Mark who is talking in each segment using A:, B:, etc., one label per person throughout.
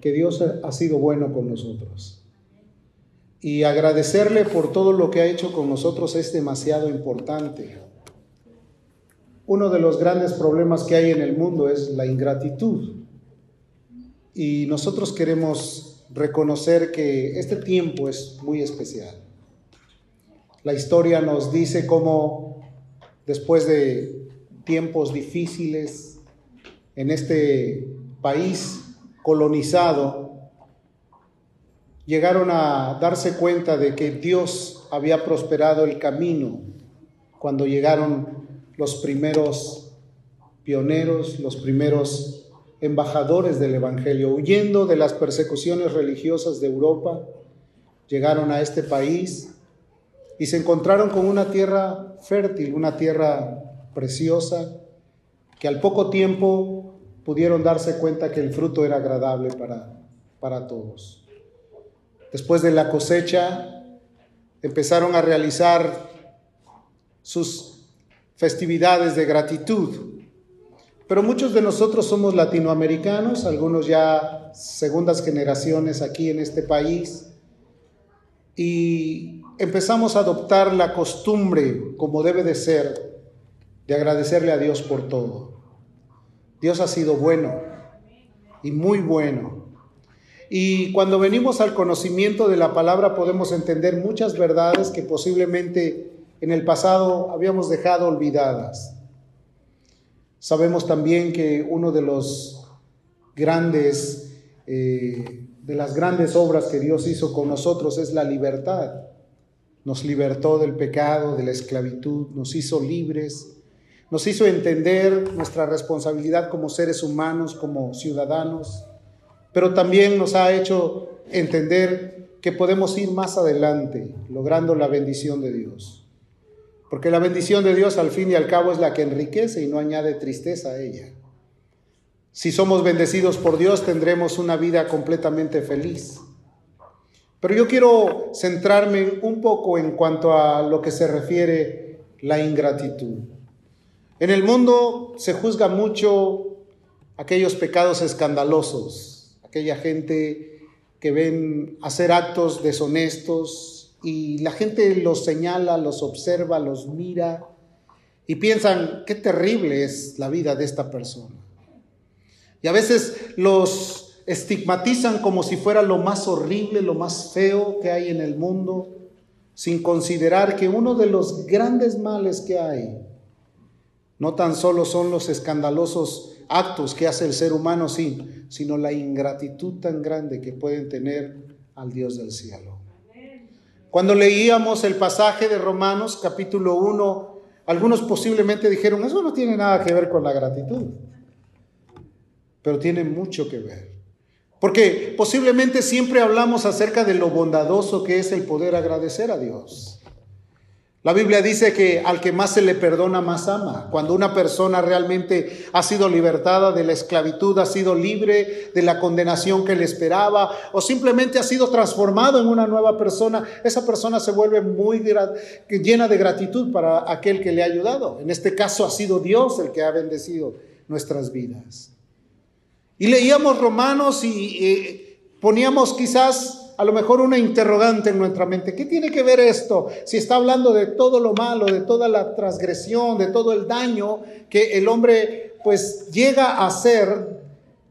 A: que Dios ha sido bueno con nosotros. Y agradecerle por todo lo que ha hecho con nosotros es demasiado importante. Uno de los grandes problemas que hay en el mundo es la ingratitud. Y nosotros queremos reconocer que este tiempo es muy especial. La historia nos dice cómo después de tiempos difíciles en este país colonizado, llegaron a darse cuenta de que Dios había prosperado el camino cuando llegaron los primeros pioneros, los primeros embajadores del Evangelio, huyendo de las persecuciones religiosas de Europa, llegaron a este país y se encontraron con una tierra fértil, una tierra preciosa, que al poco tiempo pudieron darse cuenta que el fruto era agradable para, para todos. Después de la cosecha, empezaron a realizar sus festividades de gratitud. Pero muchos de nosotros somos latinoamericanos, algunos ya segundas generaciones aquí en este país, y empezamos a adoptar la costumbre, como debe de ser, de agradecerle a Dios por todo. Dios ha sido bueno y muy bueno. Y cuando venimos al conocimiento de la palabra podemos entender muchas verdades que posiblemente en el pasado habíamos dejado olvidadas. Sabemos también que uno de los grandes, eh, de las grandes obras que Dios hizo con nosotros es la libertad. Nos libertó del pecado, de la esclavitud, nos hizo libres nos hizo entender nuestra responsabilidad como seres humanos, como ciudadanos, pero también nos ha hecho entender que podemos ir más adelante, logrando la bendición de Dios. Porque la bendición de Dios al fin y al cabo es la que enriquece y no añade tristeza a ella. Si somos bendecidos por Dios tendremos una vida completamente feliz. Pero yo quiero centrarme un poco en cuanto a lo que se refiere la ingratitud. En el mundo se juzga mucho aquellos pecados escandalosos, aquella gente que ven hacer actos deshonestos y la gente los señala, los observa, los mira y piensan, qué terrible es la vida de esta persona. Y a veces los estigmatizan como si fuera lo más horrible, lo más feo que hay en el mundo, sin considerar que uno de los grandes males que hay no tan solo son los escandalosos actos que hace el ser humano, sí, sino la ingratitud tan grande que pueden tener al Dios del cielo. Cuando leíamos el pasaje de Romanos capítulo 1, algunos posiblemente dijeron, eso no tiene nada que ver con la gratitud, pero tiene mucho que ver. Porque posiblemente siempre hablamos acerca de lo bondadoso que es el poder agradecer a Dios. La Biblia dice que al que más se le perdona, más ama. Cuando una persona realmente ha sido libertada de la esclavitud, ha sido libre de la condenación que le esperaba o simplemente ha sido transformado en una nueva persona, esa persona se vuelve muy llena de gratitud para aquel que le ha ayudado. En este caso ha sido Dios el que ha bendecido nuestras vidas. Y leíamos Romanos y eh, poníamos quizás a lo mejor una interrogante en nuestra mente. ¿Qué tiene que ver esto? Si está hablando de todo lo malo, de toda la transgresión, de todo el daño que el hombre pues llega a hacer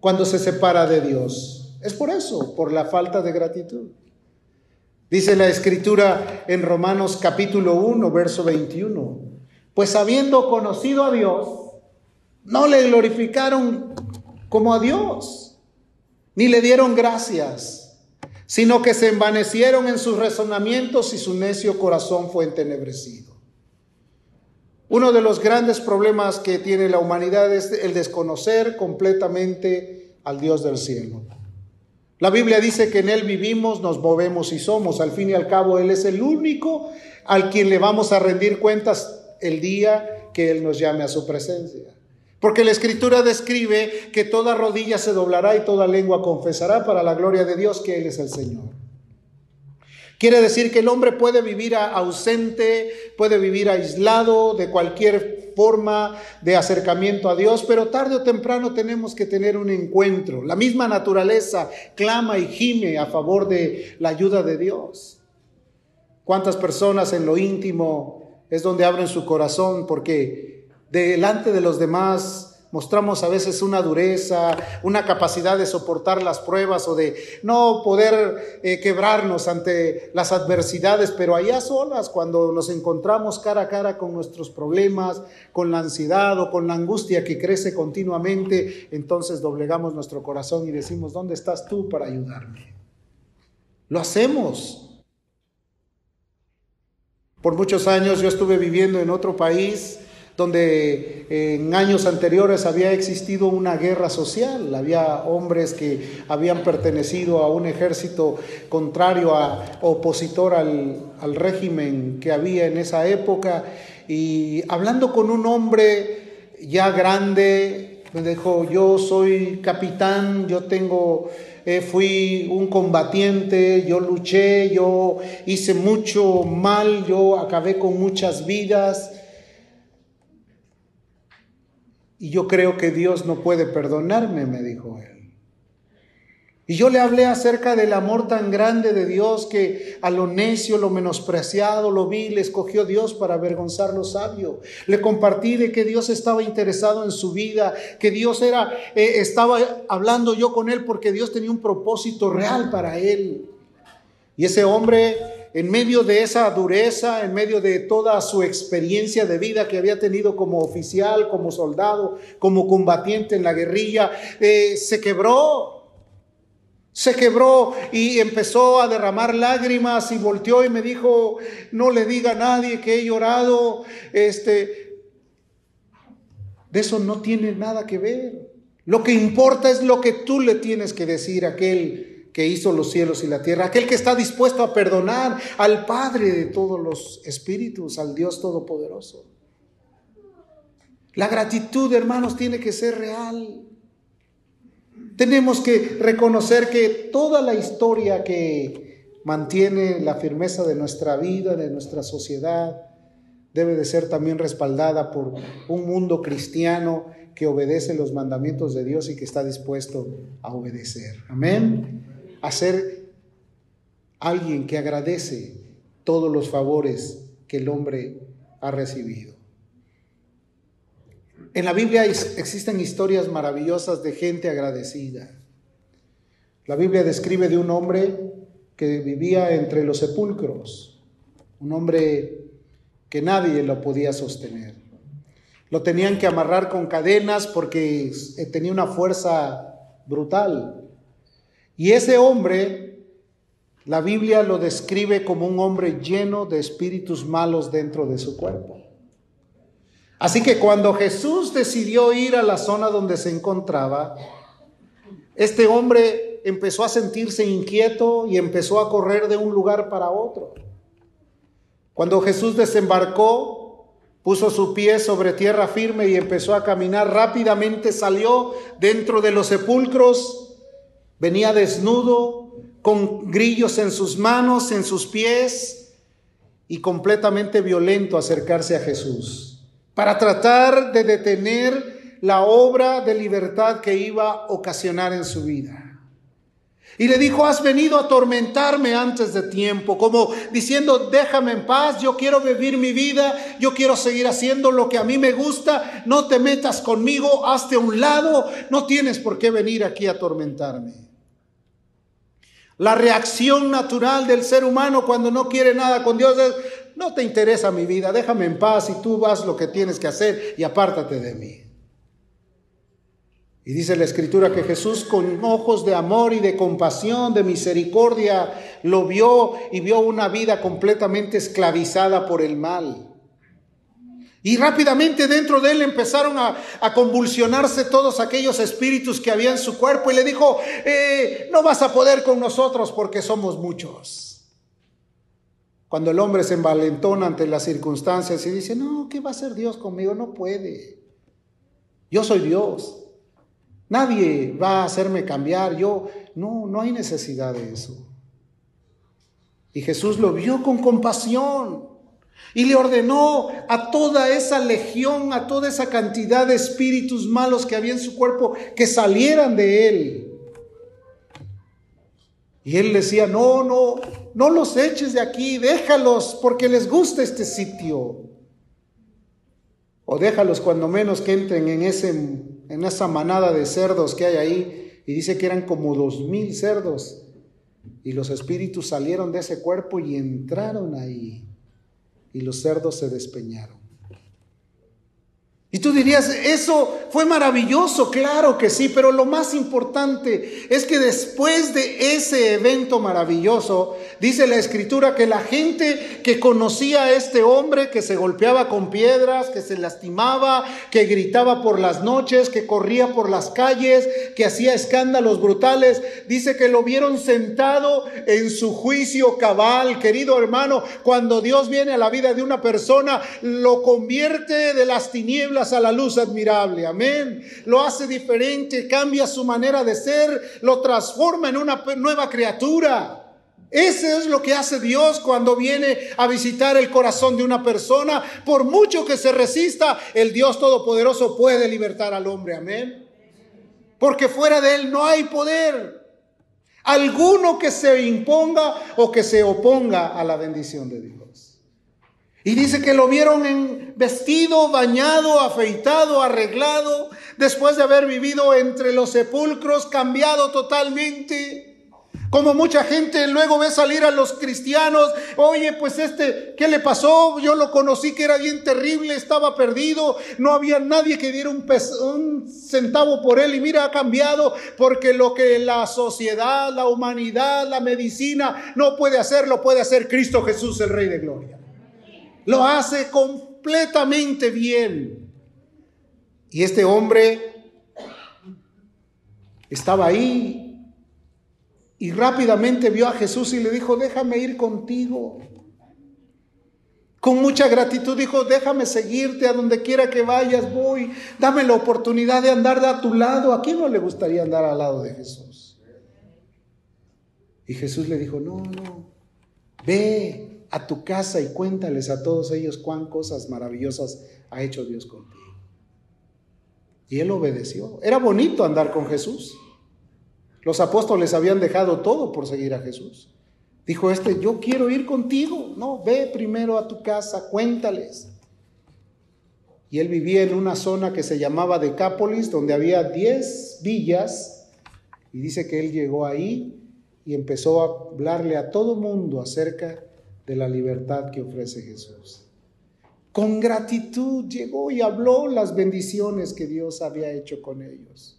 A: cuando se separa de Dios. Es por eso, por la falta de gratitud. Dice la escritura en Romanos capítulo 1, verso 21. Pues habiendo conocido a Dios, no le glorificaron como a Dios, ni le dieron gracias sino que se envanecieron en sus razonamientos y su necio corazón fue entenebrecido. Uno de los grandes problemas que tiene la humanidad es el desconocer completamente al Dios del cielo. La Biblia dice que en Él vivimos, nos movemos y somos. Al fin y al cabo, Él es el único al quien le vamos a rendir cuentas el día que Él nos llame a su presencia. Porque la escritura describe que toda rodilla se doblará y toda lengua confesará para la gloria de Dios que Él es el Señor. Quiere decir que el hombre puede vivir ausente, puede vivir aislado de cualquier forma de acercamiento a Dios, pero tarde o temprano tenemos que tener un encuentro. La misma naturaleza clama y gime a favor de la ayuda de Dios. ¿Cuántas personas en lo íntimo es donde abren su corazón porque delante de los demás Mostramos a veces una dureza, una capacidad de soportar las pruebas o de no poder eh, quebrarnos ante las adversidades, pero allá solas, cuando nos encontramos cara a cara con nuestros problemas, con la ansiedad o con la angustia que crece continuamente, entonces doblegamos nuestro corazón y decimos, ¿dónde estás tú para ayudarme? Lo hacemos. Por muchos años yo estuve viviendo en otro país donde en años anteriores había existido una guerra social, había hombres que habían pertenecido a un ejército contrario, a, opositor al, al régimen que había en esa época, y hablando con un hombre ya grande, me dijo, yo soy capitán, yo tengo... Eh, fui un combatiente, yo luché, yo hice mucho mal, yo acabé con muchas vidas, y yo creo que Dios no puede perdonarme, me dijo él. Y yo le hablé acerca del amor tan grande de Dios que a lo necio, lo menospreciado, lo vil, escogió Dios para avergonzar lo sabio. Le compartí de que Dios estaba interesado en su vida, que Dios era, eh, estaba hablando yo con él porque Dios tenía un propósito real para él. Y ese hombre en medio de esa dureza, en medio de toda su experiencia de vida que había tenido como oficial, como soldado, como combatiente en la guerrilla, eh, se quebró. Se quebró y empezó a derramar lágrimas y volteó y me dijo, no le diga a nadie que he llorado. Este, de eso no tiene nada que ver. Lo que importa es lo que tú le tienes que decir a aquel que hizo los cielos y la tierra, aquel que está dispuesto a perdonar al Padre de todos los espíritus, al Dios Todopoderoso. La gratitud, hermanos, tiene que ser real. Tenemos que reconocer que toda la historia que mantiene la firmeza de nuestra vida, de nuestra sociedad, debe de ser también respaldada por un mundo cristiano que obedece los mandamientos de Dios y que está dispuesto a obedecer. Amén a ser alguien que agradece todos los favores que el hombre ha recibido. En la Biblia existen historias maravillosas de gente agradecida. La Biblia describe de un hombre que vivía entre los sepulcros, un hombre que nadie lo podía sostener. Lo tenían que amarrar con cadenas porque tenía una fuerza brutal. Y ese hombre, la Biblia lo describe como un hombre lleno de espíritus malos dentro de su cuerpo. Así que cuando Jesús decidió ir a la zona donde se encontraba, este hombre empezó a sentirse inquieto y empezó a correr de un lugar para otro. Cuando Jesús desembarcó, puso su pie sobre tierra firme y empezó a caminar rápidamente, salió dentro de los sepulcros Venía desnudo, con grillos en sus manos, en sus pies, y completamente violento acercarse a Jesús, para tratar de detener la obra de libertad que iba a ocasionar en su vida. Y le dijo, has venido a atormentarme antes de tiempo, como diciendo, déjame en paz, yo quiero vivir mi vida, yo quiero seguir haciendo lo que a mí me gusta, no te metas conmigo, hazte a un lado, no tienes por qué venir aquí a atormentarme. La reacción natural del ser humano cuando no quiere nada con Dios es, no te interesa mi vida, déjame en paz y tú vas lo que tienes que hacer y apártate de mí. Y dice la escritura que Jesús con ojos de amor y de compasión, de misericordia, lo vio y vio una vida completamente esclavizada por el mal. Y rápidamente dentro de él empezaron a, convulsionarse todos aquellos espíritus que había en su cuerpo y le dijo, eh, no vas a poder con nosotros porque somos muchos. Cuando el hombre se envalentona ante las circunstancias y dice, no, ¿qué va a hacer Dios conmigo? No puede. Yo soy Dios. Nadie va a hacerme cambiar. Yo, no, no hay necesidad de eso. Y Jesús lo vio con compasión. Y le ordenó a toda esa legión, a toda esa cantidad de espíritus malos que había en su cuerpo, que salieran de él. Y él decía, no, no, no los eches de aquí, déjalos porque les gusta este sitio. O déjalos cuando menos que entren en, ese, en esa manada de cerdos que hay ahí. Y dice que eran como dos mil cerdos. Y los espíritus salieron de ese cuerpo y entraron ahí. Y los cerdos se despeñaron. Y tú dirías, eso fue maravilloso, claro que sí, pero lo más importante es que después de ese evento maravilloso, dice la escritura que la gente que conocía a este hombre, que se golpeaba con piedras, que se lastimaba, que gritaba por las noches, que corría por las calles, que hacía escándalos brutales, dice que lo vieron sentado en su juicio cabal, querido hermano, cuando Dios viene a la vida de una persona, lo convierte de las tinieblas a la luz admirable. Amén. Lo hace diferente, cambia su manera de ser, lo transforma en una nueva criatura. Ese es lo que hace Dios cuando viene a visitar el corazón de una persona. Por mucho que se resista, el Dios Todopoderoso puede libertar al hombre. Amén. Porque fuera de él no hay poder alguno que se imponga o que se oponga a la bendición de Dios. Y dice que lo vieron en vestido, bañado, afeitado, arreglado, después de haber vivido entre los sepulcros, cambiado totalmente. Como mucha gente luego ve salir a los cristianos, oye, pues este, ¿qué le pasó? Yo lo conocí que era bien terrible, estaba perdido, no había nadie que diera un, un, centavo por él y mira, ha cambiado porque lo que la sociedad, la humanidad, la medicina no puede hacer, lo puede hacer Cristo Jesús, el Rey de Gloria. Lo hace completamente bien. Y este hombre estaba ahí y rápidamente vio a Jesús y le dijo, déjame ir contigo. Con mucha gratitud dijo, déjame seguirte a donde quiera que vayas, voy. Dame la oportunidad de andar a tu lado. ¿A quién no le gustaría andar al lado de Jesús? Y Jesús le dijo, no, no, ve, a tu casa y cuéntales a todos ellos cuán cosas maravillosas ha hecho Dios contigo. Y él obedeció. Era bonito andar con Jesús. Los apóstoles habían dejado todo por seguir a Jesús. Dijo este, yo quiero ir contigo. No, ve primero a tu casa, cuéntales. Y él vivía en una zona que se llamaba Decápolis, donde había 10 villas. Y dice que él llegó ahí y empezó a hablarle a todo mundo acerca de la libertad que ofrece Jesús. Con gratitud llegó y habló las bendiciones que Dios había hecho con ellos.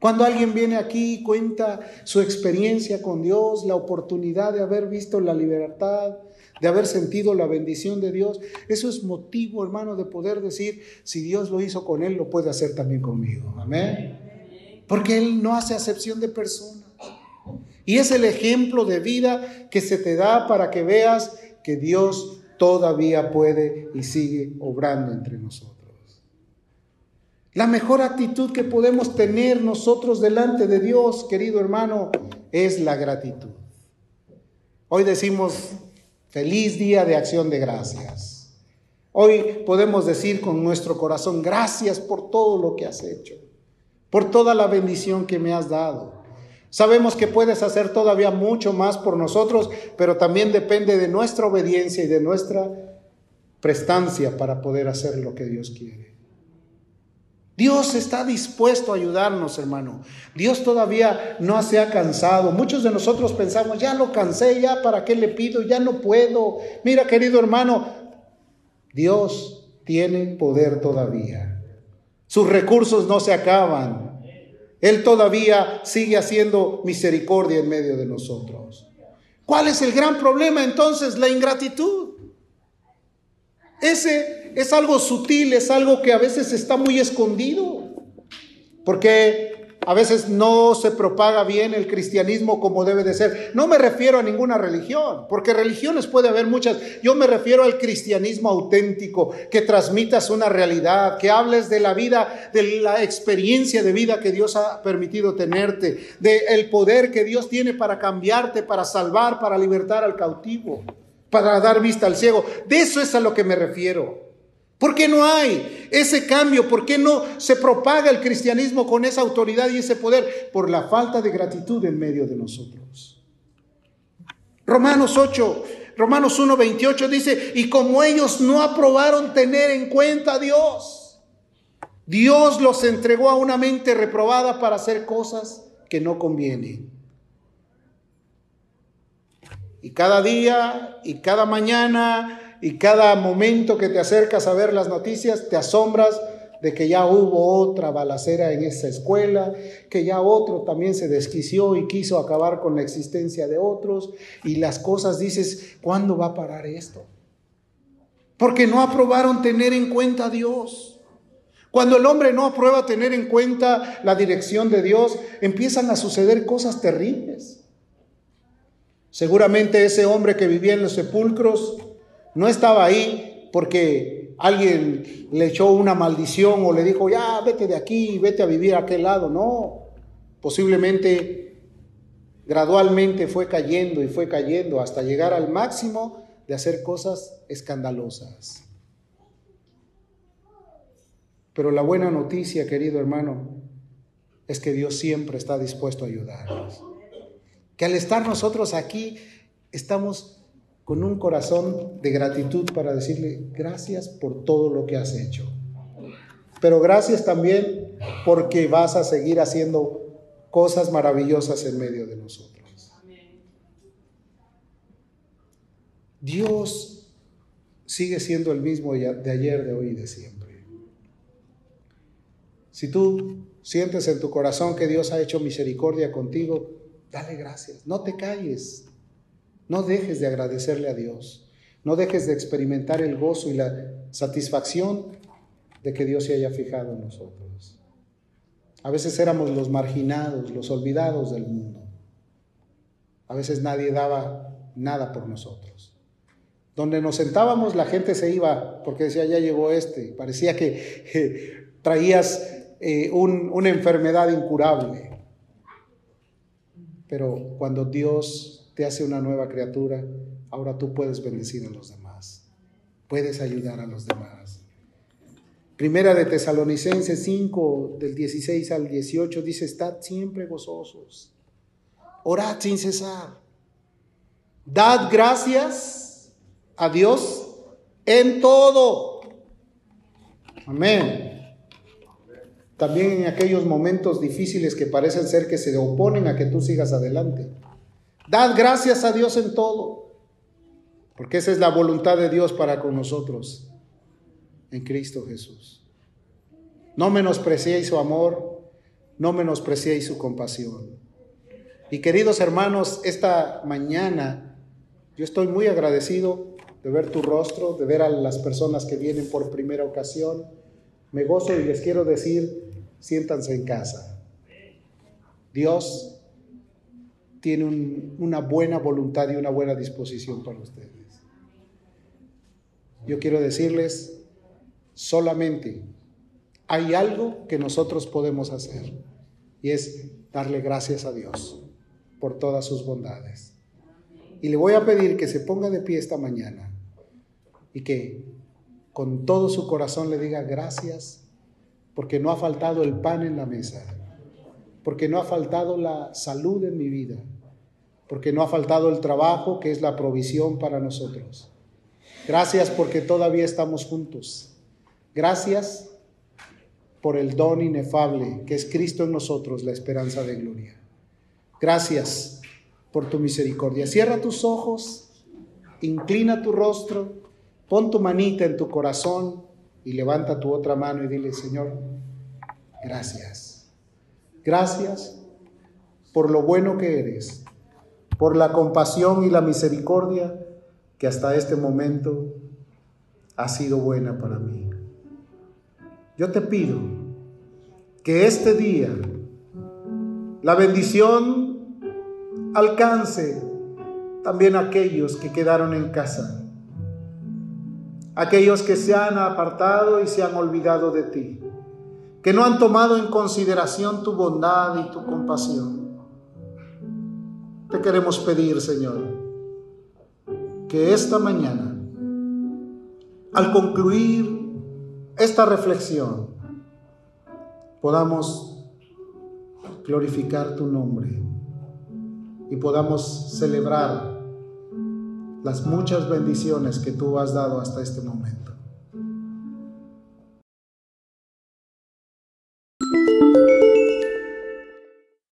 A: Cuando alguien viene aquí y cuenta su experiencia con Dios, la oportunidad de haber visto la libertad, de haber sentido la bendición de Dios, eso es motivo, hermano, de poder decir, si Dios lo hizo con él, lo puede hacer también conmigo. Amén. Porque Él no hace acepción de personas. Y es el ejemplo de vida que se te da para que veas que Dios todavía puede y sigue obrando entre nosotros. La mejor actitud que podemos tener nosotros delante de Dios, querido hermano, es la gratitud. Hoy decimos feliz día de acción de gracias. Hoy podemos decir con nuestro corazón gracias por todo lo que has hecho, por toda la bendición que me has dado. Sabemos que puedes hacer todavía mucho más por nosotros, pero también depende de nuestra obediencia y de nuestra prestancia para poder hacer lo que Dios quiere. Dios está dispuesto a ayudarnos, hermano. Dios todavía no se ha cansado. Muchos de nosotros pensamos, ya lo cansé, ya para qué le pido, ya no puedo. Mira, querido hermano, Dios tiene poder todavía. Sus recursos no se acaban. Él todavía sigue haciendo misericordia en medio de nosotros. ¿Cuál es el gran problema entonces? La ingratitud. Ese es algo sutil, es algo que a veces está muy escondido. Porque a veces no se propaga bien el cristianismo como debe de ser. No me refiero a ninguna religión, porque religiones puede haber muchas. Yo me refiero al cristianismo auténtico, que transmitas una realidad, que hables de la vida, de la experiencia de vida que Dios ha permitido tenerte, de el poder que Dios tiene para cambiarte, para salvar, para libertar al cautivo. para dar vista al ciego. De eso es a lo que me refiero. ¿Por qué no hay ese cambio? ¿Por qué no se propaga el cristianismo con esa autoridad y ese poder? Por la falta de gratitud en medio de nosotros. Romanos 8, Romanos 1, 28 dice, y como ellos no aprobaron tener en cuenta a Dios, Dios los entregó a una mente reprobada para hacer cosas que no convienen. Y cada día y cada mañana y cada momento que te acercas a ver las noticias te asombras de que ya hubo otra balacera en esa escuela, que ya otro también se desquició y quiso acabar con la existencia de otros, y las cosas dices, ¿cuándo va a parar esto? Porque no aprobaron tener en cuenta a Dios. Cuando el hombre no aprueba tener en cuenta la dirección de Dios, empiezan a suceder cosas terribles. Seguramente ese hombre que vivía en los sepulcros no estaba ahí porque alguien le echó una maldición o le dijo, ya, vete de aquí, vete a vivir a aquel lado. No, posiblemente gradualmente fue cayendo y fue cayendo hasta llegar al máximo de hacer cosas escandalosas. Pero la buena noticia, querido hermano, es que Dios siempre está dispuesto a ayudarnos. Que al estar nosotros aquí, estamos con un corazón de gratitud para decirle gracias por todo lo que has hecho. Pero gracias también porque vas a seguir haciendo cosas maravillosas en medio de nosotros. Dios sigue siendo el mismo de ayer, de hoy y de siempre. Si tú sientes en tu corazón que Dios ha hecho misericordia contigo, dale gracias. No te calles. No dejes de agradecerle a Dios. No dejes de experimentar el gozo y la satisfacción de que Dios se haya fijado en nosotros. A veces éramos los marginados, los olvidados del mundo. A veces nadie daba nada por nosotros. Donde nos sentábamos la gente se iba porque decía, ya llegó este. Parecía que traías eh, una enfermedad incurable. Pero cuando Dios te hace una nueva criatura, ahora tú puedes bendecir a los demás, puedes ayudar a los demás. Primera de Tesalonicenses 5, del 16 al 18, dice, estad siempre gozosos, orad sin cesar, dad gracias a Dios en todo. Amén. También en aquellos momentos difíciles que parecen ser que se oponen a que tú sigas adelante. Dad gracias a Dios en todo, porque esa es la voluntad de Dios para con nosotros en Cristo Jesús. No menospreciéis su amor, no menospreciéis su compasión. Y queridos hermanos, esta mañana yo estoy muy agradecido de ver tu rostro, de ver a las personas que vienen por primera ocasión. Me gozo y les quiero decir, siéntanse en casa. Dios tiene una buena voluntad y una buena disposición para ustedes. Yo quiero decirles, solamente hay algo que nosotros podemos hacer y es darle gracias a Dios por todas sus bondades. Y le voy a pedir que se ponga de pie esta mañana y que con todo su corazón le diga gracias porque no ha faltado el pan en la mesa porque no ha faltado la salud en mi vida, porque no ha faltado el trabajo que es la provisión para nosotros. Gracias porque todavía estamos juntos. Gracias por el don inefable que es Cristo en nosotros, la esperanza de gloria. Gracias por tu misericordia. Cierra tus ojos, inclina tu rostro, pon tu manita en tu corazón y levanta tu otra mano y dile, Señor, gracias. Gracias por lo bueno que eres, por la compasión y la misericordia que hasta este momento ha sido buena para mí. Yo te pido que este día la bendición alcance también a aquellos que quedaron en casa, aquellos que se han apartado y se han olvidado de ti que no han tomado en consideración tu bondad y tu compasión. Te queremos pedir, Señor, que esta mañana, al concluir esta reflexión, podamos glorificar tu nombre y podamos celebrar las muchas bendiciones que tú has dado hasta este momento.